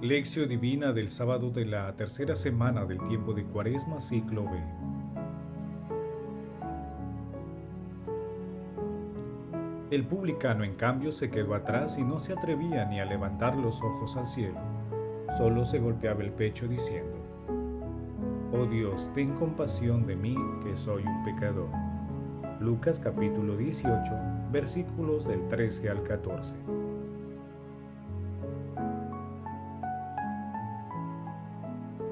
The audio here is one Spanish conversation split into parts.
Lección Divina del sábado de la tercera semana del tiempo de Cuaresma, ciclo B. El publicano, en cambio, se quedó atrás y no se atrevía ni a levantar los ojos al cielo. Solo se golpeaba el pecho diciendo, Oh Dios, ten compasión de mí, que soy un pecador. Lucas capítulo 18, versículos del 13 al 14.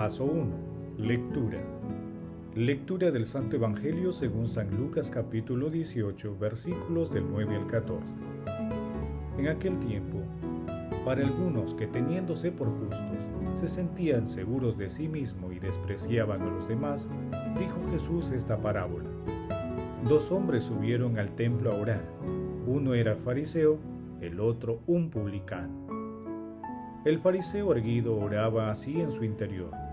Paso 1. Lectura. Lectura del Santo Evangelio según San Lucas capítulo 18 versículos del 9 al 14. En aquel tiempo, para algunos que teniéndose por justos, se sentían seguros de sí mismo y despreciaban a los demás, dijo Jesús esta parábola. Dos hombres subieron al templo a orar. Uno era fariseo, el otro un publicano. El fariseo erguido oraba así en su interior.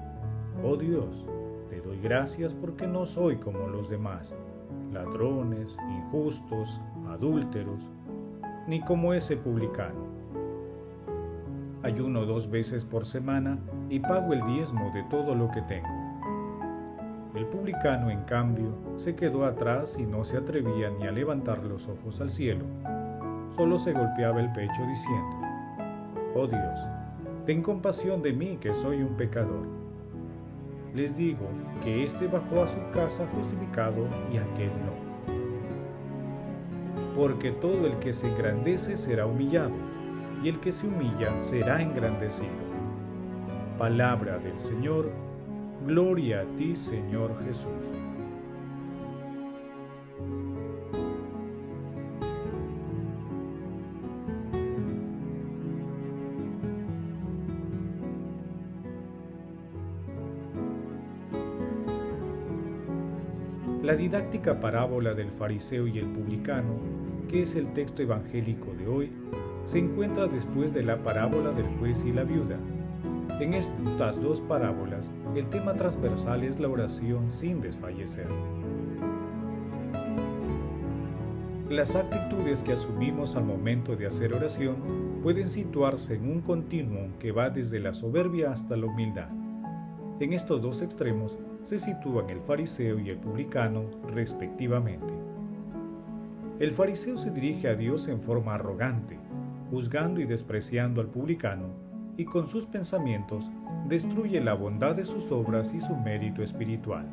Oh Dios, te doy gracias porque no soy como los demás, ladrones, injustos, adúlteros, ni como ese publicano. Ayuno dos veces por semana y pago el diezmo de todo lo que tengo. El publicano, en cambio, se quedó atrás y no se atrevía ni a levantar los ojos al cielo. Solo se golpeaba el pecho diciendo, Oh Dios, ten compasión de mí que soy un pecador les digo que éste bajó a su casa justificado y aquel no. Porque todo el que se engrandece será humillado, y el que se humilla será engrandecido. Palabra del Señor, gloria a ti Señor Jesús. La didáctica parábola del fariseo y el publicano, que es el texto evangélico de hoy, se encuentra después de la parábola del juez y la viuda. En estas dos parábolas, el tema transversal es la oración sin desfallecer. Las actitudes que asumimos al momento de hacer oración pueden situarse en un continuum que va desde la soberbia hasta la humildad. En estos dos extremos se sitúan el fariseo y el publicano respectivamente. El fariseo se dirige a Dios en forma arrogante, juzgando y despreciando al publicano, y con sus pensamientos destruye la bondad de sus obras y su mérito espiritual.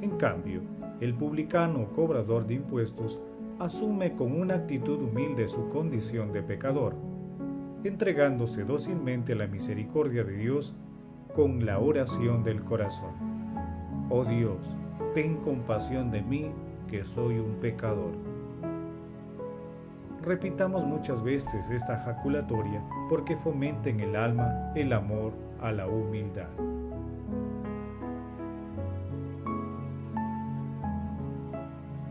En cambio, el publicano cobrador de impuestos asume con una actitud humilde su condición de pecador, entregándose dócilmente a la misericordia de Dios con la oración del corazón. Oh Dios, ten compasión de mí, que soy un pecador. Repitamos muchas veces esta jaculatoria porque fomenta en el alma el amor a la humildad.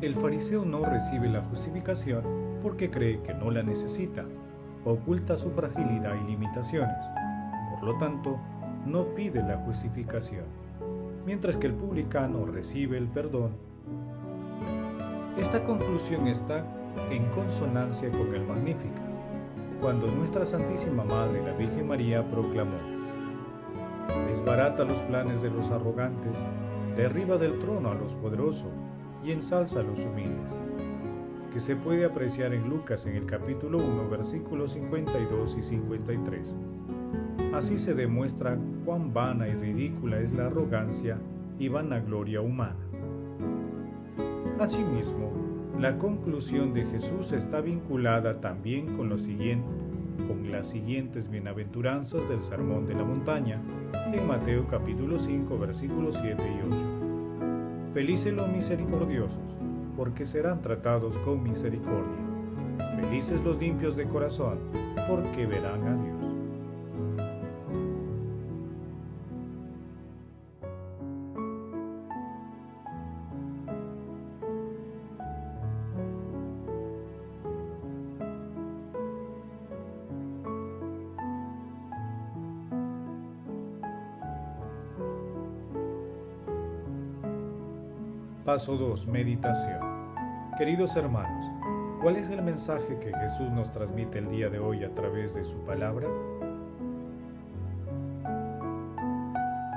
El fariseo no recibe la justificación porque cree que no la necesita, oculta su fragilidad y limitaciones. Por lo tanto, no pide la justificación, mientras que el publicano recibe el perdón. Esta conclusión está en consonancia con el Magnífica, cuando nuestra Santísima Madre, la Virgen María, proclamó, Desbarata los planes de los arrogantes, derriba del trono a los poderosos y ensalza a los humildes, que se puede apreciar en Lucas en el capítulo 1, versículos 52 y 53. Así se demuestra cuán vana y ridícula es la arrogancia y vanagloria humana. Asimismo, la conclusión de Jesús está vinculada también con, lo siguiente, con las siguientes bienaventuranzas del Sermón de la Montaña en Mateo capítulo 5 versículos 7 y 8. Felices los misericordiosos, porque serán tratados con misericordia. Felices los limpios de corazón, porque verán a Dios. Paso 2. Meditación. Queridos hermanos, ¿cuál es el mensaje que Jesús nos transmite el día de hoy a través de su palabra?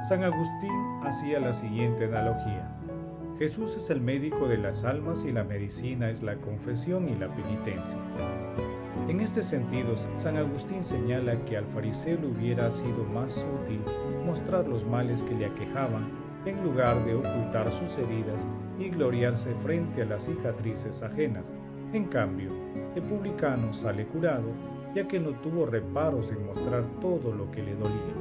San Agustín hacía la siguiente analogía. Jesús es el médico de las almas y la medicina es la confesión y la penitencia. En este sentido, San Agustín señala que al fariseo le hubiera sido más útil mostrar los males que le aquejaban en lugar de ocultar sus heridas y gloriarse frente a las cicatrices ajenas. En cambio, el publicano sale curado, ya que no tuvo reparos en mostrar todo lo que le dolía.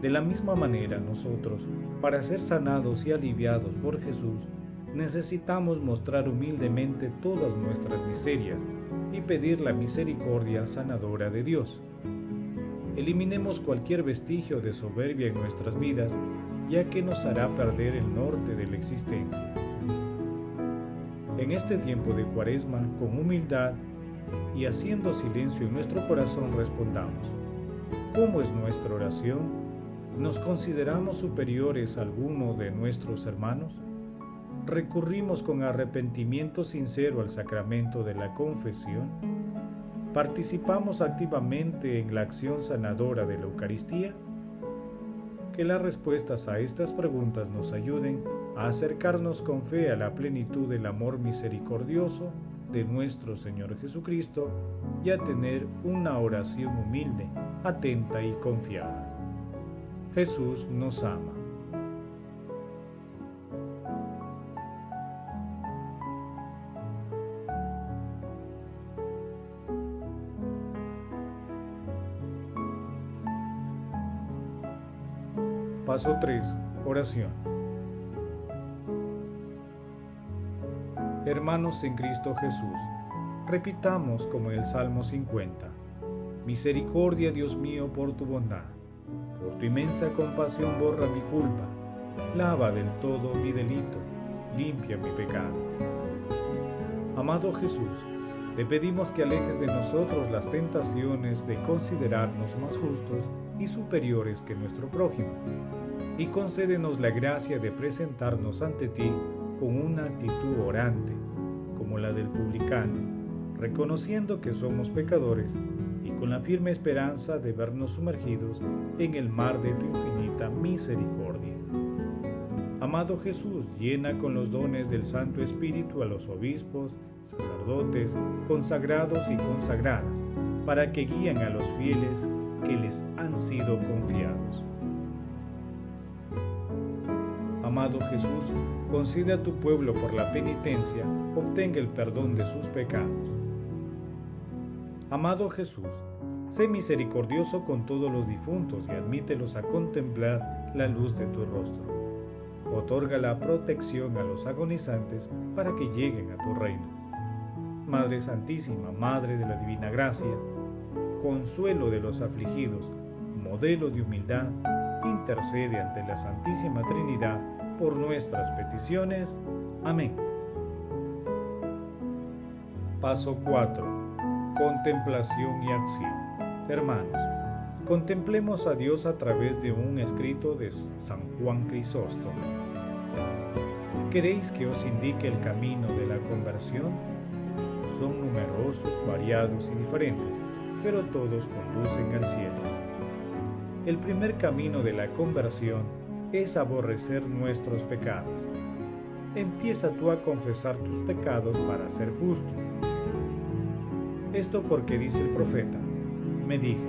De la misma manera, nosotros, para ser sanados y aliviados por Jesús, necesitamos mostrar humildemente todas nuestras miserias y pedir la misericordia sanadora de Dios. Eliminemos cualquier vestigio de soberbia en nuestras vidas ya que nos hará perder el norte de la existencia. En este tiempo de cuaresma, con humildad y haciendo silencio en nuestro corazón, respondamos, ¿cómo es nuestra oración? ¿Nos consideramos superiores a alguno de nuestros hermanos? ¿Recurrimos con arrepentimiento sincero al sacramento de la confesión? ¿Participamos activamente en la acción sanadora de la Eucaristía? Que las respuestas a estas preguntas nos ayuden a acercarnos con fe a la plenitud del amor misericordioso de nuestro Señor Jesucristo y a tener una oración humilde, atenta y confiada. Jesús nos ama. Paso 3. Oración. Hermanos en Cristo Jesús, repitamos como el Salmo 50. Misericordia, Dios mío, por tu bondad. Por tu inmensa compasión borra mi culpa. Lava del todo mi delito. Limpia mi pecado. Amado Jesús, te pedimos que alejes de nosotros las tentaciones de considerarnos más justos y superiores que nuestro prójimo y concédenos la gracia de presentarnos ante ti con una actitud orante, como la del publicano, reconociendo que somos pecadores y con la firme esperanza de vernos sumergidos en el mar de tu infinita misericordia. Amado Jesús, llena con los dones del Santo Espíritu a los obispos, sacerdotes, consagrados y consagradas, para que guíen a los fieles que les han sido confiados Amado Jesús, concede a tu pueblo por la penitencia, obtenga el perdón de sus pecados. Amado Jesús, sé misericordioso con todos los difuntos y admítelos a contemplar la luz de tu rostro. Otorga la protección a los agonizantes para que lleguen a tu reino. Madre Santísima, Madre de la Divina Gracia, consuelo de los afligidos, modelo de humildad, intercede ante la Santísima Trinidad por nuestras peticiones. Amén. Paso 4. Contemplación y acción. Hermanos, contemplemos a Dios a través de un escrito de San Juan Crisóstomo. ¿Queréis que os indique el camino de la conversión? Son numerosos, variados y diferentes, pero todos conducen al cielo. El primer camino de la conversión es aborrecer nuestros pecados. Empieza tú a confesar tus pecados para ser justo. Esto porque dice el profeta, me dije,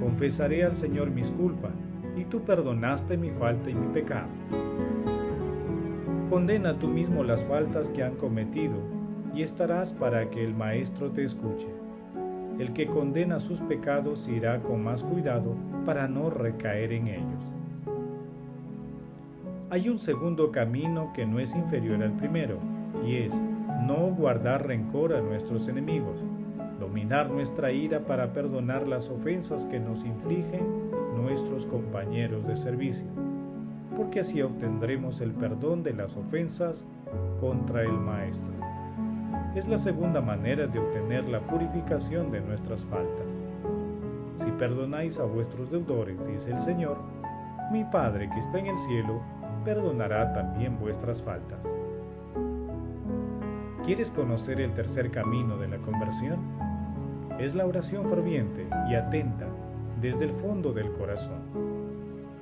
confesaré al Señor mis culpas, y tú perdonaste mi falta y mi pecado. Condena tú mismo las faltas que han cometido, y estarás para que el Maestro te escuche. El que condena sus pecados irá con más cuidado para no recaer en ellos hay un segundo camino que no es inferior al primero, y es no guardar rencor a nuestros enemigos, dominar nuestra ira para perdonar las ofensas que nos infligen nuestros compañeros de servicio, porque así obtendremos el perdón de las ofensas contra el Maestro. Es la segunda manera de obtener la purificación de nuestras faltas. Si perdonáis a vuestros deudores, dice el Señor, mi Padre que está en el cielo, perdonará también vuestras faltas. ¿Quieres conocer el tercer camino de la conversión? Es la oración ferviente y atenta desde el fondo del corazón.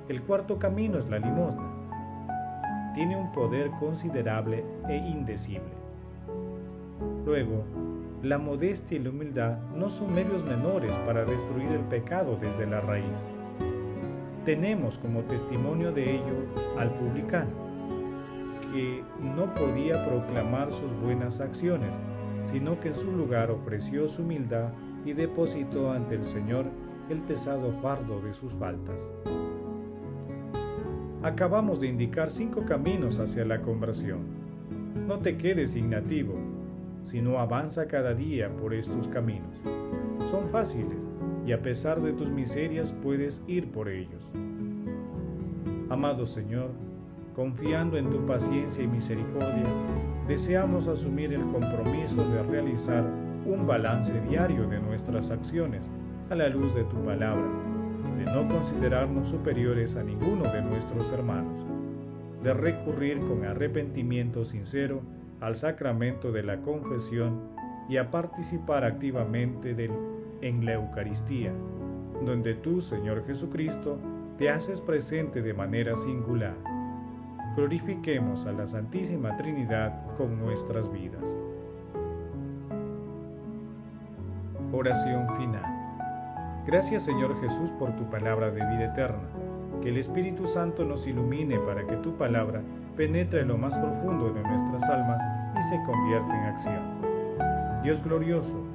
El cuarto camino es la limosna. Tiene un poder considerable e indecible. Luego, la modestia y la humildad no son medios menores para destruir el pecado desde la raíz. Tenemos como testimonio de ello al publicano, que no podía proclamar sus buenas acciones, sino que en su lugar ofreció su humildad y depositó ante el Señor el pesado fardo de sus faltas. Acabamos de indicar cinco caminos hacia la conversión. No te quedes ignativo, sino avanza cada día por estos caminos. Son fáciles y a pesar de tus miserias puedes ir por ellos. Amado Señor, confiando en tu paciencia y misericordia, deseamos asumir el compromiso de realizar un balance diario de nuestras acciones a la luz de tu palabra, de no considerarnos superiores a ninguno de nuestros hermanos, de recurrir con arrepentimiento sincero al sacramento de la confesión y a participar activamente en la Eucaristía, donde tú, Señor Jesucristo, te haces presente de manera singular. Glorifiquemos a la Santísima Trinidad con nuestras vidas. Oración final. Gracias Señor Jesús por tu palabra de vida eterna. Que el Espíritu Santo nos ilumine para que tu palabra penetre en lo más profundo de nuestras almas y se convierta en acción. Dios glorioso,